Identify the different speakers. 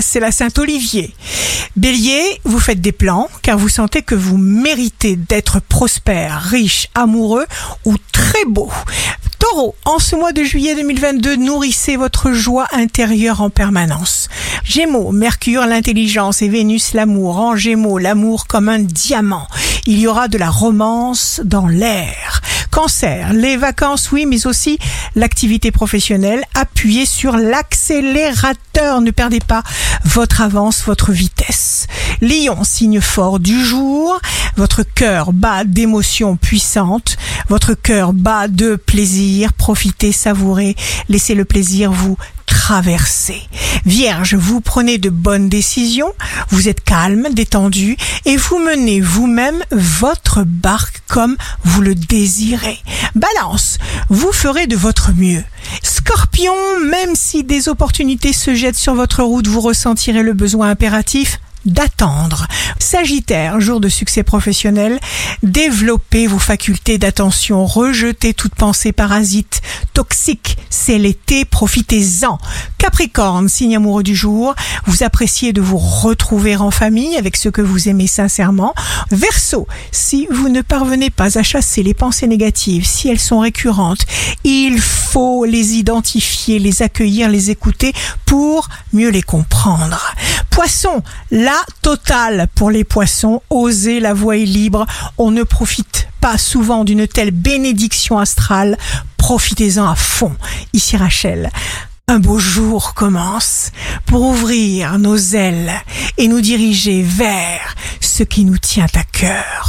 Speaker 1: c'est la Saint-Olivier. Bélier, vous faites des plans car vous sentez que vous méritez d'être prospère, riche, amoureux ou très beau. Taureau, en ce mois de juillet 2022, nourrissez votre joie intérieure en permanence. Gémeaux, Mercure, l'intelligence et Vénus, l'amour. En Gémeaux, l'amour comme un diamant. Il y aura de la romance dans l'air. Cancer, les vacances, oui, mais aussi l'activité professionnelle. Appuyez sur l'accélérateur. Ne perdez pas votre avance, votre vitesse. Lion, signe fort du jour. Votre cœur bat d'émotions puissantes. Votre cœur bat de plaisir. Profitez, savourez. Laissez le plaisir vous traverser. Vierge, vous prenez de bonnes décisions, vous êtes calme, détendu et vous menez vous-même votre barque comme vous le désirez. Balance, vous ferez de votre mieux. Scorpion, même si des opportunités se jettent sur votre route, vous ressentirez le besoin impératif d'attendre. Sagittaire, jour de succès professionnel, développez vos facultés d'attention, rejetez toute pensée parasite, toxique, c'est l'été, profitez-en. Capricorne, signe amoureux du jour, vous appréciez de vous retrouver en famille avec ceux que vous aimez sincèrement. Verseau, si vous ne parvenez pas à chasser les pensées négatives, si elles sont récurrentes, il faut les identifier, les accueillir, les écouter pour mieux les comprendre. Poisson, la totale pour les poissons, osez, la voie est libre, on ne profite pas souvent d'une telle bénédiction astrale, profitez-en à fond. Ici Rachel. Un beau jour commence pour ouvrir nos ailes et nous diriger vers ce qui nous tient à cœur.